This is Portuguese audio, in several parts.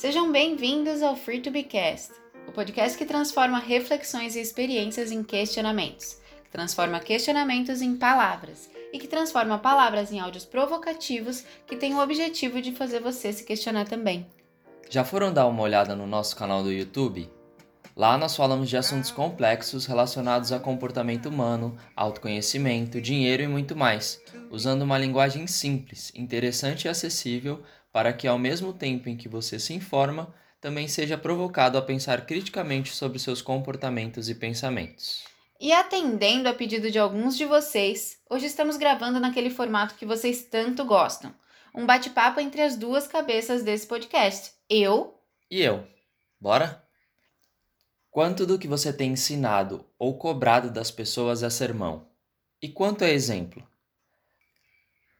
Sejam bem-vindos ao Free to Be Cast, o podcast que transforma reflexões e experiências em questionamentos, que transforma questionamentos em palavras e que transforma palavras em áudios provocativos que têm o objetivo de fazer você se questionar também. Já foram dar uma olhada no nosso canal do YouTube? Lá nós falamos de assuntos complexos relacionados a comportamento humano, autoconhecimento, dinheiro e muito mais, usando uma linguagem simples, interessante e acessível para que, ao mesmo tempo em que você se informa, também seja provocado a pensar criticamente sobre seus comportamentos e pensamentos. E atendendo a pedido de alguns de vocês, hoje estamos gravando naquele formato que vocês tanto gostam. Um bate-papo entre as duas cabeças desse podcast. Eu. E eu. Bora? Quanto do que você tem ensinado ou cobrado das pessoas é sermão? E quanto é exemplo?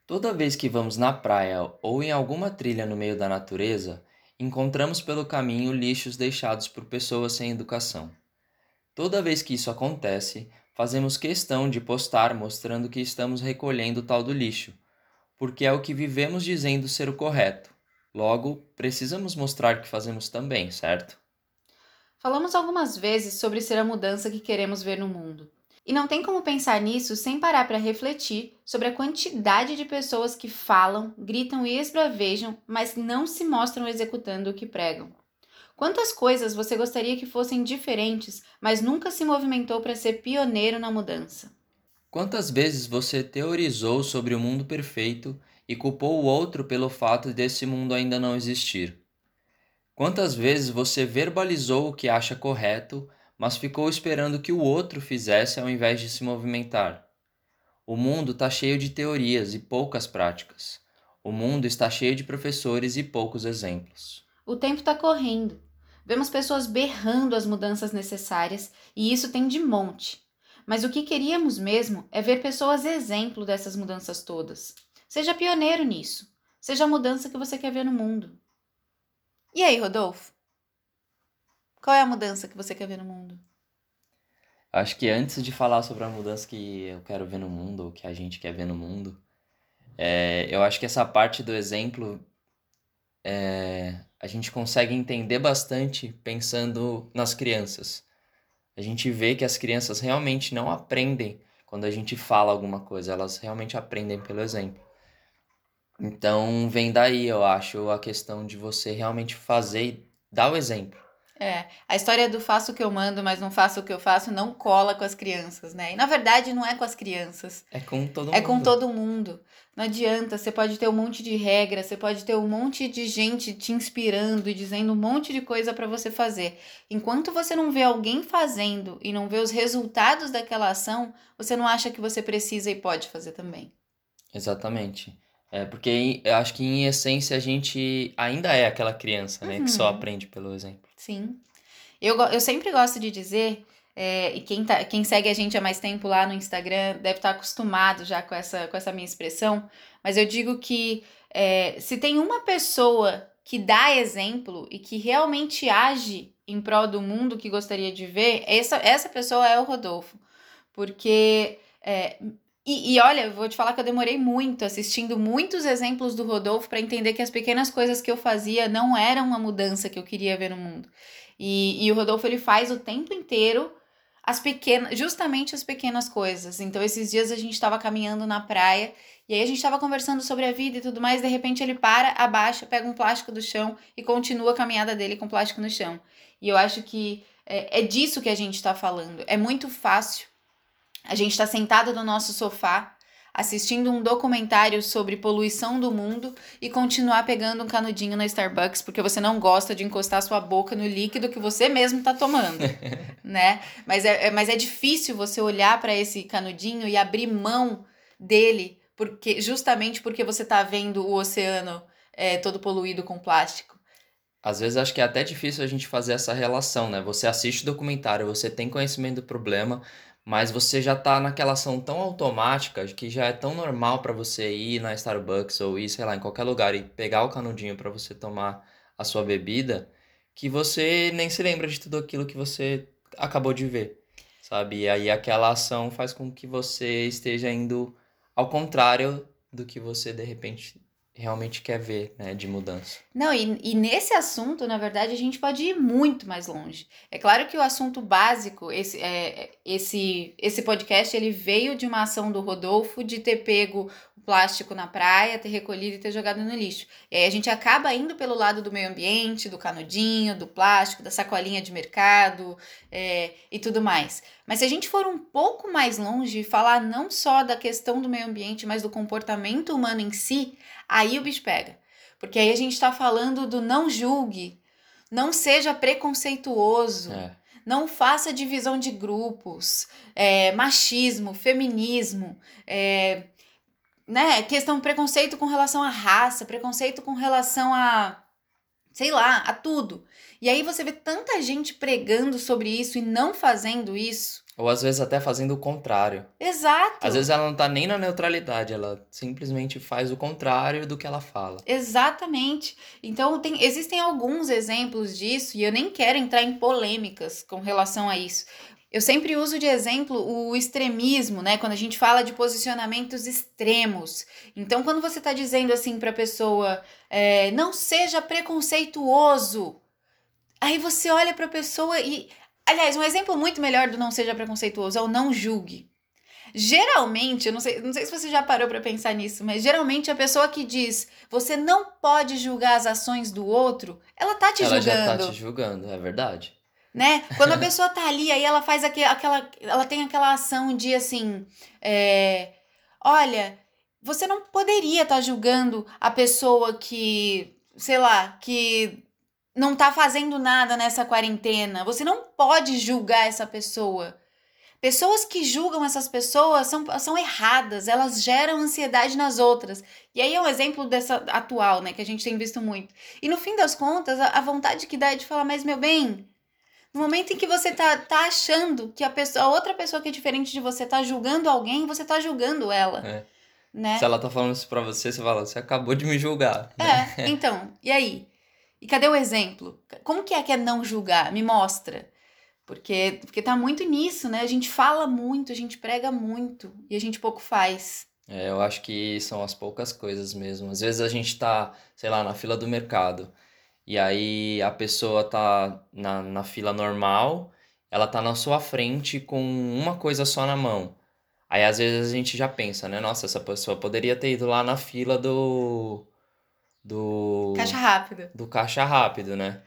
Toda vez que vamos na praia ou em alguma trilha no meio da natureza, encontramos pelo caminho lixos deixados por pessoas sem educação. Toda vez que isso acontece, fazemos questão de postar mostrando que estamos recolhendo tal do lixo, porque é o que vivemos dizendo ser o correto. Logo, precisamos mostrar que fazemos também, certo? Falamos algumas vezes sobre ser a mudança que queremos ver no mundo. E não tem como pensar nisso sem parar para refletir sobre a quantidade de pessoas que falam, gritam e esbravejam, mas não se mostram executando o que pregam. Quantas coisas você gostaria que fossem diferentes, mas nunca se movimentou para ser pioneiro na mudança? Quantas vezes você teorizou sobre o mundo perfeito e culpou o outro pelo fato desse mundo ainda não existir? Quantas vezes você verbalizou o que acha correto, mas ficou esperando que o outro fizesse ao invés de se movimentar. O mundo está cheio de teorias e poucas práticas. O mundo está cheio de professores e poucos exemplos. O tempo está correndo. Vemos pessoas berrando as mudanças necessárias e isso tem de monte. Mas o que queríamos mesmo é ver pessoas exemplo dessas mudanças todas. Seja pioneiro nisso. Seja a mudança que você quer ver no mundo. E aí, Rodolfo? Qual é a mudança que você quer ver no mundo? Acho que antes de falar sobre a mudança que eu quero ver no mundo, ou que a gente quer ver no mundo, é, eu acho que essa parte do exemplo é, a gente consegue entender bastante pensando nas crianças. A gente vê que as crianças realmente não aprendem quando a gente fala alguma coisa, elas realmente aprendem pelo exemplo. Então vem daí, eu acho, a questão de você realmente fazer e dar o exemplo. É, a história do faço o que eu mando, mas não faço o que eu faço não cola com as crianças, né? E na verdade não é com as crianças. É com todo mundo. É com todo mundo. Não adianta, você pode ter um monte de regras, você pode ter um monte de gente te inspirando e dizendo um monte de coisa para você fazer. Enquanto você não vê alguém fazendo e não vê os resultados daquela ação, você não acha que você precisa e pode fazer também. Exatamente. É, porque eu acho que em essência a gente ainda é aquela criança, né? Uhum. Que só aprende pelo exemplo. Sim. Eu, eu sempre gosto de dizer, é, e quem, tá, quem segue a gente há mais tempo lá no Instagram deve estar tá acostumado já com essa, com essa minha expressão, mas eu digo que é, se tem uma pessoa que dá exemplo e que realmente age em prol do mundo que gostaria de ver, essa, essa pessoa é o Rodolfo. Porque é, e, e, olha, vou te falar que eu demorei muito assistindo muitos exemplos do Rodolfo para entender que as pequenas coisas que eu fazia não eram a mudança que eu queria ver no mundo. E, e o Rodolfo ele faz o tempo inteiro as pequenas, justamente as pequenas coisas. Então, esses dias a gente estava caminhando na praia e aí a gente estava conversando sobre a vida e tudo mais. De repente, ele para, abaixa, pega um plástico do chão e continua a caminhada dele com plástico no chão. E eu acho que é, é disso que a gente está falando. É muito fácil a gente está sentado no nosso sofá assistindo um documentário sobre poluição do mundo e continuar pegando um canudinho na Starbucks porque você não gosta de encostar sua boca no líquido que você mesmo está tomando, né? Mas é, é, mas é difícil você olhar para esse canudinho e abrir mão dele porque justamente porque você está vendo o oceano é, todo poluído com plástico. Às vezes acho que é até difícil a gente fazer essa relação, né? Você assiste o documentário, você tem conhecimento do problema, mas você já tá naquela ação tão automática que já é tão normal para você ir na Starbucks ou ir, sei lá, em qualquer lugar e pegar o canudinho para você tomar a sua bebida, que você nem se lembra de tudo aquilo que você acabou de ver, sabe? E aí aquela ação faz com que você esteja indo ao contrário do que você de repente realmente quer ver, né, de mudança. Não, e, e nesse assunto, na verdade, a gente pode ir muito mais longe. É claro que o assunto básico, esse, é, esse, esse podcast, ele veio de uma ação do Rodolfo de ter pego o plástico na praia, ter recolhido e ter jogado no lixo. E aí a gente acaba indo pelo lado do meio ambiente, do canudinho, do plástico, da sacolinha de mercado é, e tudo mais. Mas se a gente for um pouco mais longe e falar não só da questão do meio ambiente, mas do comportamento humano em si, aí o bicho pega. Porque aí a gente está falando do não julgue, não seja preconceituoso. É. Não faça divisão de grupos, é, machismo, feminismo, é, né, questão preconceito com relação à raça, preconceito com relação a sei lá, a tudo. E aí você vê tanta gente pregando sobre isso e não fazendo isso. Ou às vezes até fazendo o contrário. Exato. Às vezes ela não tá nem na neutralidade, ela simplesmente faz o contrário do que ela fala. Exatamente. Então tem, existem alguns exemplos disso e eu nem quero entrar em polêmicas com relação a isso. Eu sempre uso de exemplo o extremismo, né? Quando a gente fala de posicionamentos extremos. Então, quando você está dizendo assim para a pessoa, é, não seja preconceituoso, aí você olha para a pessoa e. Aliás, um exemplo muito melhor do não seja preconceituoso é o não julgue. Geralmente, eu não sei, não sei se você já parou para pensar nisso, mas geralmente a pessoa que diz você não pode julgar as ações do outro, ela tá te ela julgando. Ela já tá te julgando, é verdade né? Quando a pessoa tá ali, aí ela faz aqu aquela. Ela tem aquela ação de assim. É, Olha, você não poderia estar tá julgando a pessoa que, sei lá, que não tá fazendo nada nessa quarentena. Você não pode julgar essa pessoa. Pessoas que julgam essas pessoas são, são erradas, elas geram ansiedade nas outras. E aí é um exemplo dessa atual, né, que a gente tem visto muito. E no fim das contas, a, a vontade que dá é de falar, mas meu bem, no momento em que você tá, tá achando que a, pessoa, a outra pessoa que é diferente de você tá julgando alguém, você tá julgando ela. É. Né? Se ela tá falando isso pra você, você fala, você acabou de me julgar. É, então, e aí? E cadê o exemplo? Como que é que é não julgar? Me mostra. Porque, porque tá muito nisso, né? A gente fala muito, a gente prega muito e a gente pouco faz. É, eu acho que são as poucas coisas mesmo. Às vezes a gente tá, sei lá, na fila do mercado. E aí a pessoa tá na, na fila normal, ela tá na sua frente com uma coisa só na mão. Aí às vezes a gente já pensa, né? Nossa, essa pessoa poderia ter ido lá na fila do. Do. Caixa rápido. Do caixa rápido, né?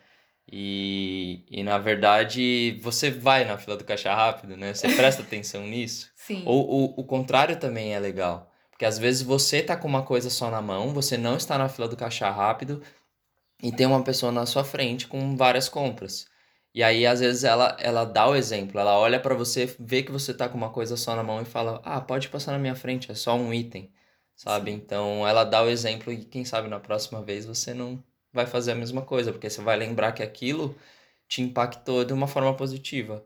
E, e na verdade você vai na fila do caixa rápido, né? Você presta atenção nisso. Sim. Ou o, o contrário também é legal. Porque às vezes você tá com uma coisa só na mão, você não está na fila do caixa rápido, e tem uma pessoa na sua frente com várias compras. E aí, às vezes, ela, ela dá o exemplo, ela olha para você, vê que você tá com uma coisa só na mão e fala: Ah, pode passar na minha frente, é só um item, sabe? Então, ela dá o exemplo e quem sabe na próxima vez você não vai fazer a mesma coisa, porque você vai lembrar que aquilo te impactou de uma forma positiva.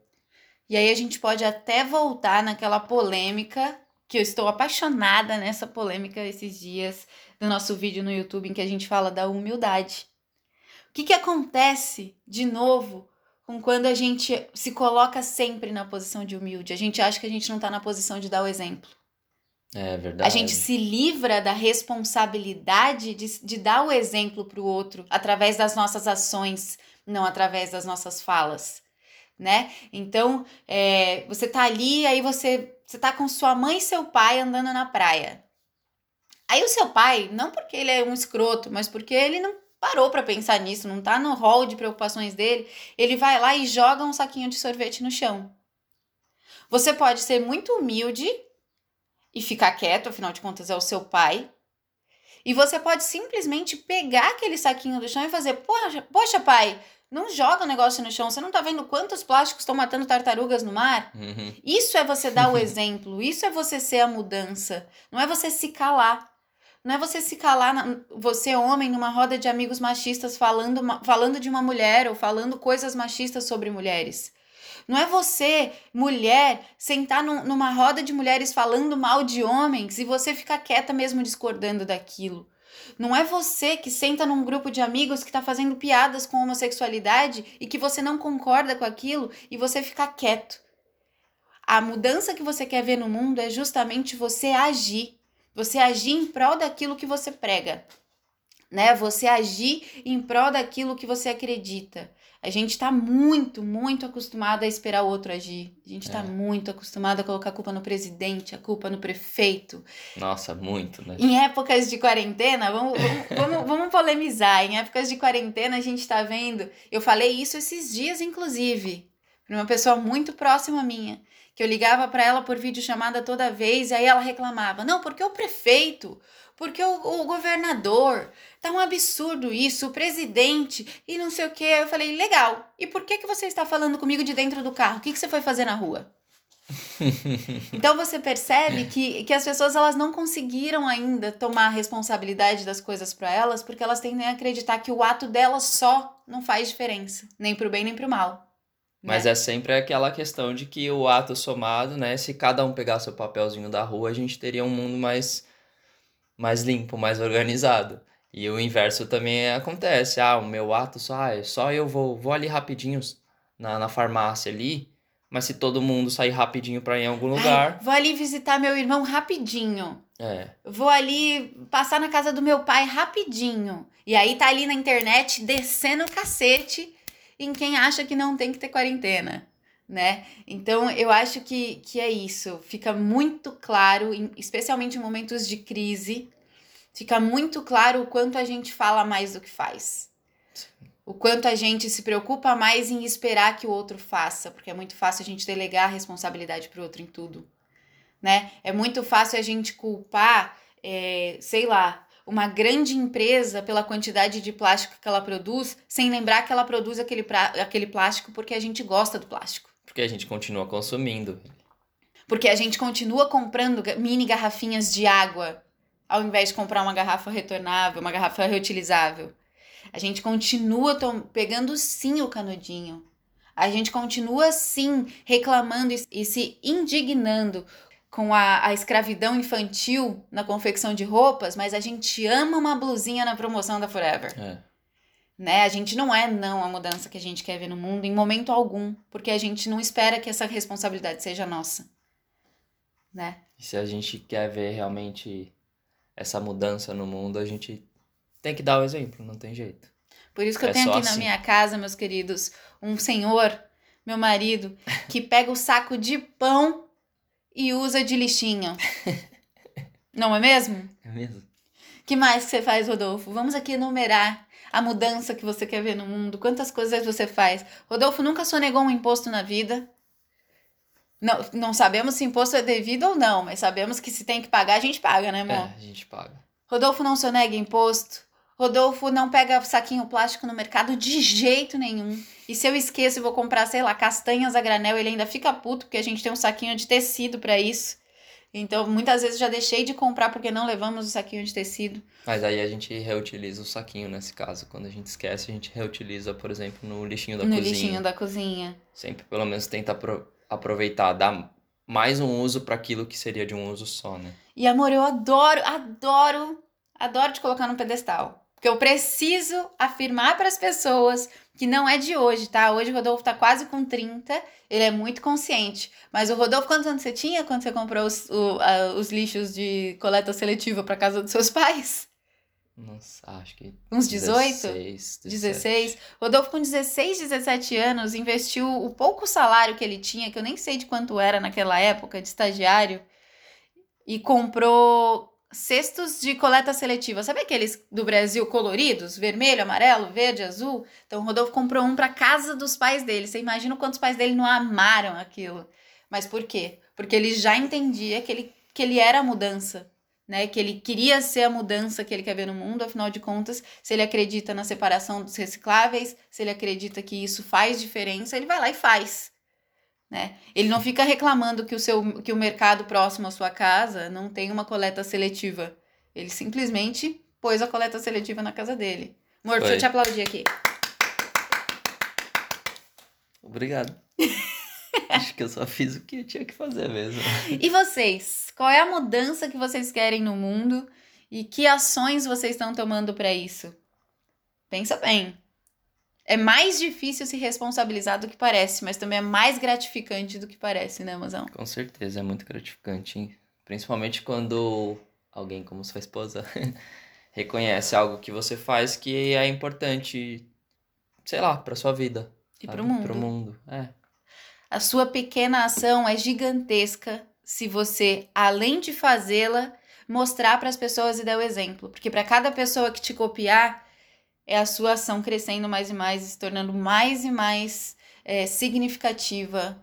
E aí, a gente pode até voltar naquela polêmica, que eu estou apaixonada nessa polêmica esses dias, do nosso vídeo no YouTube, em que a gente fala da humildade que, que acontece de novo com quando a gente se coloca sempre na posição de humilde? A gente acha que a gente não está na posição de dar o exemplo. É verdade. A gente se livra da responsabilidade de, de dar o exemplo para o outro através das nossas ações, não através das nossas falas, né? Então, é, você tá ali, aí você, você tá com sua mãe e seu pai andando na praia. Aí o seu pai, não porque ele é um escroto, mas porque ele não parou para pensar nisso, não tá no hall de preocupações dele, ele vai lá e joga um saquinho de sorvete no chão. Você pode ser muito humilde e ficar quieto, afinal de contas é o seu pai. E você pode simplesmente pegar aquele saquinho do chão e fazer: Poxa, poxa pai, não joga o negócio no chão. Você não tá vendo quantos plásticos estão matando tartarugas no mar? Uhum. Isso é você dar o exemplo. Isso é você ser a mudança. Não é você se calar. Não é você se calar, na, você homem, numa roda de amigos machistas falando, falando de uma mulher ou falando coisas machistas sobre mulheres. Não é você, mulher, sentar num, numa roda de mulheres falando mal de homens e você ficar quieta mesmo discordando daquilo. Não é você que senta num grupo de amigos que está fazendo piadas com homossexualidade e que você não concorda com aquilo e você ficar quieto. A mudança que você quer ver no mundo é justamente você agir você agir em prol daquilo que você prega. né? Você agir em prol daquilo que você acredita. A gente está muito, muito acostumado a esperar o outro agir. A gente está é. muito acostumado a colocar a culpa no presidente, a culpa no prefeito. Nossa, muito, né? Em épocas de quarentena, vamos, vamos, vamos, vamos polemizar. Em épocas de quarentena, a gente está vendo. Eu falei isso esses dias, inclusive, para uma pessoa muito próxima minha que eu ligava para ela por videochamada toda vez, e aí ela reclamava: não, porque o prefeito, porque o, o governador, tá um absurdo isso, o presidente e não sei o que. Eu falei: legal, e por que, que você está falando comigo de dentro do carro? O que, que você foi fazer na rua? então você percebe que, que as pessoas elas não conseguiram ainda tomar a responsabilidade das coisas para elas porque elas tendem a acreditar que o ato delas só não faz diferença, nem pro bem nem pro mal. Mas é. é sempre aquela questão de que o ato somado, né? Se cada um pegar seu papelzinho da rua, a gente teria um mundo mais, mais limpo, mais organizado. E o inverso também acontece. Ah, o meu ato só, ah, só eu vou, vou ali rapidinho na, na farmácia ali. Mas se todo mundo sair rapidinho para ir em algum lugar. Ai, vou ali visitar meu irmão rapidinho. É. Vou ali passar na casa do meu pai rapidinho. E aí tá ali na internet descendo o cacete em quem acha que não tem que ter quarentena, né? Então eu acho que, que é isso. Fica muito claro, especialmente em momentos de crise, fica muito claro o quanto a gente fala mais do que faz. O quanto a gente se preocupa mais em esperar que o outro faça, porque é muito fácil a gente delegar a responsabilidade para o outro em tudo, né? É muito fácil a gente culpar, é, sei lá, uma grande empresa pela quantidade de plástico que ela produz, sem lembrar que ela produz aquele, pra, aquele plástico porque a gente gosta do plástico. Porque a gente continua consumindo. Porque a gente continua comprando mini garrafinhas de água, ao invés de comprar uma garrafa retornável, uma garrafa reutilizável. A gente continua pegando sim o canudinho. A gente continua sim reclamando e, e se indignando com a, a escravidão infantil na confecção de roupas, mas a gente ama uma blusinha na promoção da Forever. É. Né? A gente não é não a mudança que a gente quer ver no mundo em momento algum, porque a gente não espera que essa responsabilidade seja nossa. Né? E se a gente quer ver realmente essa mudança no mundo, a gente tem que dar o exemplo, não tem jeito. Por isso que é eu tenho aqui assim. na minha casa, meus queridos, um senhor, meu marido, que pega o saco de pão e usa de lixinho. Não é mesmo? É mesmo. que mais que você faz, Rodolfo? Vamos aqui enumerar a mudança que você quer ver no mundo. Quantas coisas você faz? Rodolfo nunca sonegou um imposto na vida. Não, não sabemos se imposto é devido ou não, mas sabemos que se tem que pagar, a gente paga, né, amor? É, a gente paga. Rodolfo não sonega imposto. Rodolfo não pega saquinho plástico no mercado de jeito nenhum. E se eu esqueço e vou comprar, sei lá, castanhas a granel, ele ainda fica puto porque a gente tem um saquinho de tecido para isso. Então, muitas vezes já deixei de comprar porque não levamos o saquinho de tecido. Mas aí a gente reutiliza o saquinho nesse caso. Quando a gente esquece, a gente reutiliza, por exemplo, no lixinho da no cozinha. No lixinho da cozinha. Sempre, pelo menos, tenta aproveitar, dar mais um uso para aquilo que seria de um uso só, né? E amor, eu adoro, adoro, adoro te colocar no pedestal. Porque eu preciso afirmar para as pessoas que não é de hoje, tá? Hoje o Rodolfo tá quase com 30, ele é muito consciente. Mas o Rodolfo, quantos anos você tinha quando você comprou os, o, a, os lixos de coleta seletiva para casa dos seus pais? Nossa, acho que. Uns 18? 16, 16. Rodolfo, com 16, 17 anos, investiu o pouco salário que ele tinha, que eu nem sei de quanto era naquela época, de estagiário, e comprou cestos de coleta seletiva. Sabe aqueles do Brasil coloridos? Vermelho, amarelo, verde, azul? Então o Rodolfo comprou um para casa dos pais dele. Você imagina quantos pais dele não amaram aquilo. Mas por quê? Porque ele já entendia que ele, que ele era a mudança. Né, que ele queria ser a mudança que ele quer ver no mundo, afinal de contas, se ele acredita na separação dos recicláveis, se ele acredita que isso faz diferença, ele vai lá e faz. Né? Ele não fica reclamando que o, seu, que o mercado próximo à sua casa não tem uma coleta seletiva. Ele simplesmente pôs a coleta seletiva na casa dele. Amor, deixa eu te aplaudir aqui. Obrigado. Acho que eu só fiz o que eu tinha que fazer mesmo. E vocês? Qual é a mudança que vocês querem no mundo e que ações vocês estão tomando para isso? Pensa bem é mais difícil se responsabilizar do que parece, mas também é mais gratificante do que parece, né, Mozão? Com certeza, é muito gratificante, hein? Principalmente quando alguém como sua esposa reconhece algo que você faz que é importante, sei lá, para sua vida. E para o mundo. Pro mundo, é. A sua pequena ação é gigantesca se você, além de fazê-la, mostrar para as pessoas e dar o exemplo. Porque para cada pessoa que te copiar, é a sua ação crescendo mais e mais, se tornando mais e mais é, significativa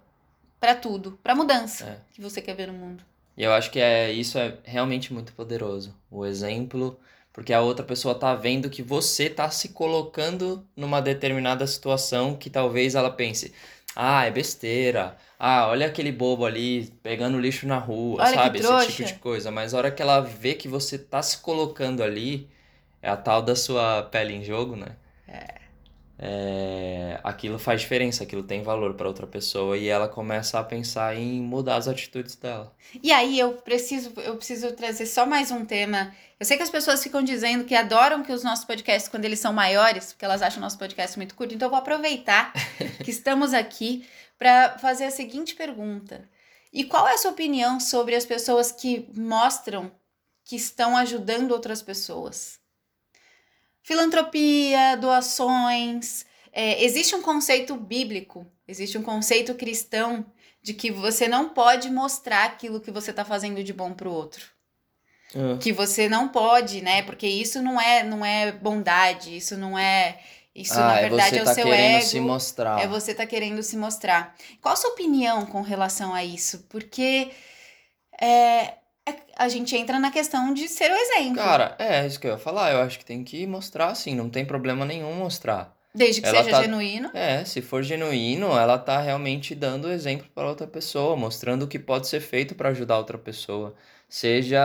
para tudo, para mudança é. que você quer ver no mundo. E eu acho que é isso é realmente muito poderoso. O exemplo, porque a outra pessoa tá vendo que você tá se colocando numa determinada situação que talvez ela pense: "Ah, é besteira. Ah, olha aquele bobo ali pegando lixo na rua", olha sabe? Esse tipo de coisa. Mas a hora que ela vê que você tá se colocando ali, é a tal da sua pele em jogo, né? É é, aquilo faz diferença, aquilo tem valor para outra pessoa e ela começa a pensar em mudar as atitudes dela. E aí eu preciso, eu preciso trazer só mais um tema. Eu sei que as pessoas ficam dizendo que adoram que os nossos podcasts, quando eles são maiores, porque elas acham o nosso podcast muito curto, então eu vou aproveitar que estamos aqui para fazer a seguinte pergunta. E qual é a sua opinião sobre as pessoas que mostram que estão ajudando outras pessoas? Filantropia, doações. É, existe um conceito bíblico, existe um conceito cristão de que você não pode mostrar aquilo que você está fazendo de bom para o outro. É. Que você não pode, né? Porque isso não é, não é bondade, isso não é. Isso, ah, na é verdade, você é tá o seu querendo ego. se mostrar. É você tá querendo se mostrar. Qual a sua opinião com relação a isso? Porque é, é, a gente entra na questão de ser o exemplo. Cara, é isso que eu ia falar. Eu acho que tem que mostrar, assim, não tem problema nenhum mostrar. Desde que Ela seja tá- genuíno. É, se for genuíno, ela tá realmente dando exemplo para outra pessoa, mostrando o que pode ser feito para ajudar outra pessoa. Seja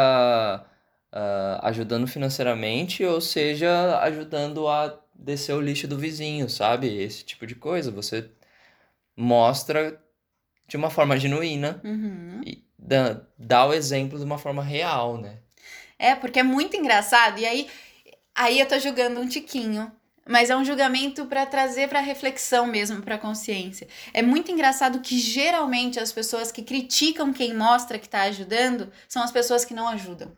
ah, ajudando financeiramente ou seja ajudando a descer o lixo do vizinho, sabe? Esse tipo de coisa. Você mostra de uma forma genuína Uhum. e dá, dá o exemplo de uma forma real, né? É, porque é muito engraçado. E aí, aí eu tô julgando um tiquinho. Mas é um julgamento para trazer para reflexão mesmo, para consciência. É muito engraçado que geralmente as pessoas que criticam quem mostra que tá ajudando são as pessoas que não ajudam.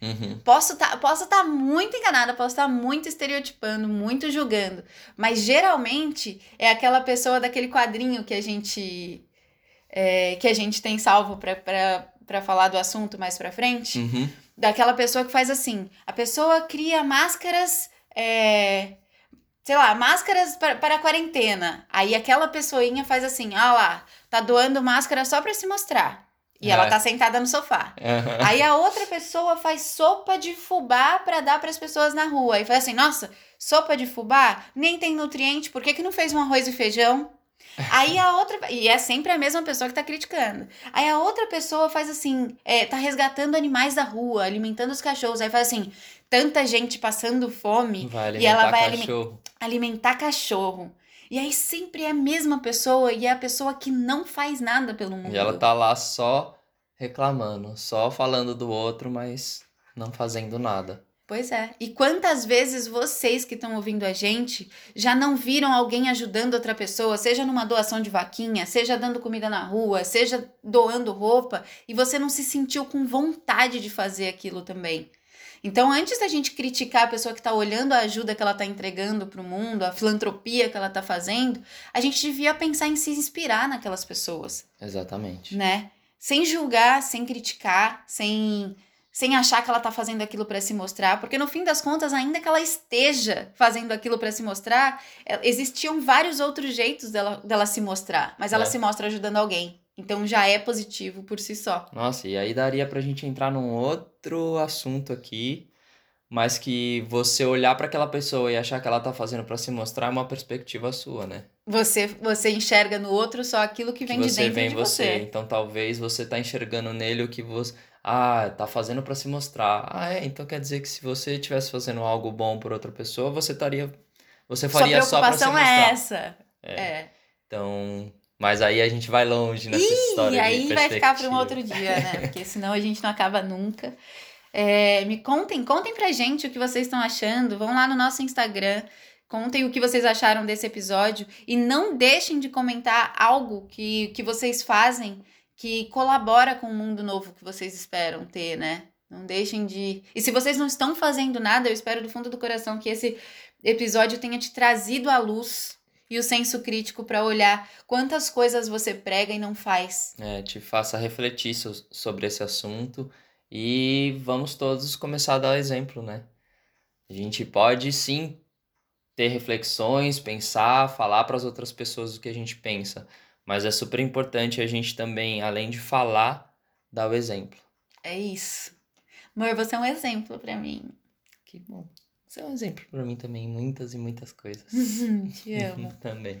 Uhum. Posso estar posso tá muito enganada, posso estar muito estereotipando, muito julgando, mas geralmente é aquela pessoa daquele quadrinho que a gente é, que a gente tem salvo para falar do assunto mais para frente, Uhum. daquela pessoa que faz assim, a pessoa cria máscaras, é, sei lá, máscaras para, para a quarentena. Aí aquela pessoinha faz assim, ah lá, tá doando máscara só para se mostrar. E ela É. tá sentada no sofá. Aham. Aí a outra pessoa faz sopa de fubá pra dar pras pessoas na rua. E faz assim, nossa, sopa de fubá nem tem nutriente, por que, que não fez um arroz e feijão? Aí a outra. E é sempre a mesma pessoa que tá criticando. Aí a outra pessoa faz assim: é, tá resgatando animais da rua, alimentando os cachorros. Aí faz assim: tanta gente passando fome, E ela vai cachorro. alimentar cachorro. E aí sempre é a mesma pessoa e é a pessoa que não faz nada pelo mundo. E ela tá lá só reclamando, só falando do outro, mas não fazendo nada. Pois é. E quantas vezes vocês que estão ouvindo a gente já não viram alguém ajudando outra pessoa, seja numa doação de vaquinha, seja dando comida na rua, seja doando roupa, e você não se sentiu com vontade de fazer aquilo também? Então, antes da gente criticar a pessoa que está olhando a ajuda que ela está entregando para o mundo, a filantropia que ela está fazendo, a gente devia pensar em se inspirar naquelas pessoas Exatamente. né? Sem julgar, sem criticar, sem sem achar que ela tá fazendo aquilo para se mostrar, porque no fim das contas, ainda que ela esteja fazendo aquilo para se mostrar, é, existiam vários outros jeitos dela, dela se mostrar, mas ela É. se mostra ajudando alguém. Então já é positivo por si só. Nossa, e aí daria pra gente entrar num outro assunto aqui, mas que você olhar pra aquela pessoa e achar que ela tá fazendo pra se mostrar é uma perspectiva sua, né? Você você enxerga no outro só aquilo que Que vem de você dentro vem em de você. você. Então talvez você tá enxergando nele o que você. Ah, tá fazendo pra se mostrar. Ah, é, então quer dizer que se você estivesse fazendo algo bom por outra pessoa, você estaria. Você Sua faria só pra se preocupação mostrar. é essa. É. É. Então. Mas aí a gente vai longe nessa Ih, história. de aí vai ficar para um outro dia, né? Porque senão a gente não acaba nunca. É, me contem, contem pra gente o que vocês estão achando. Vão lá no nosso Instagram, contem o que vocês acharam desse episódio e não deixem de comentar algo que, que vocês fazem que colabora com o mundo novo que vocês esperam ter, né? Não deixem de. E se vocês não estão fazendo nada, eu espero do fundo do coração que esse episódio tenha te trazido à luz e o senso crítico para olhar quantas coisas você prega e não faz. É, te faça refletir so sobre esse assunto e vamos todos começar a dar exemplo, né? A gente pode sim ter reflexões, pensar, falar para as outras pessoas o que a gente pensa, mas é super importante a gente também, além de falar, dar o exemplo. É isso. Amor, você é um exemplo para mim. Que bom. Você é um exemplo para mim também, muitas e muitas coisas. Te amo. também.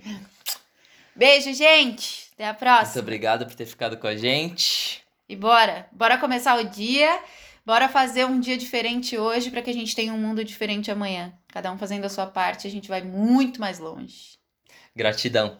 Beijo, gente. Até a próxima. Muito obrigado por ter ficado com a gente. E bora, bora começar o dia. Bora fazer um dia diferente hoje para que a gente tenha um mundo diferente amanhã. Cada um fazendo a sua parte, a gente vai muito mais longe. Gratidão.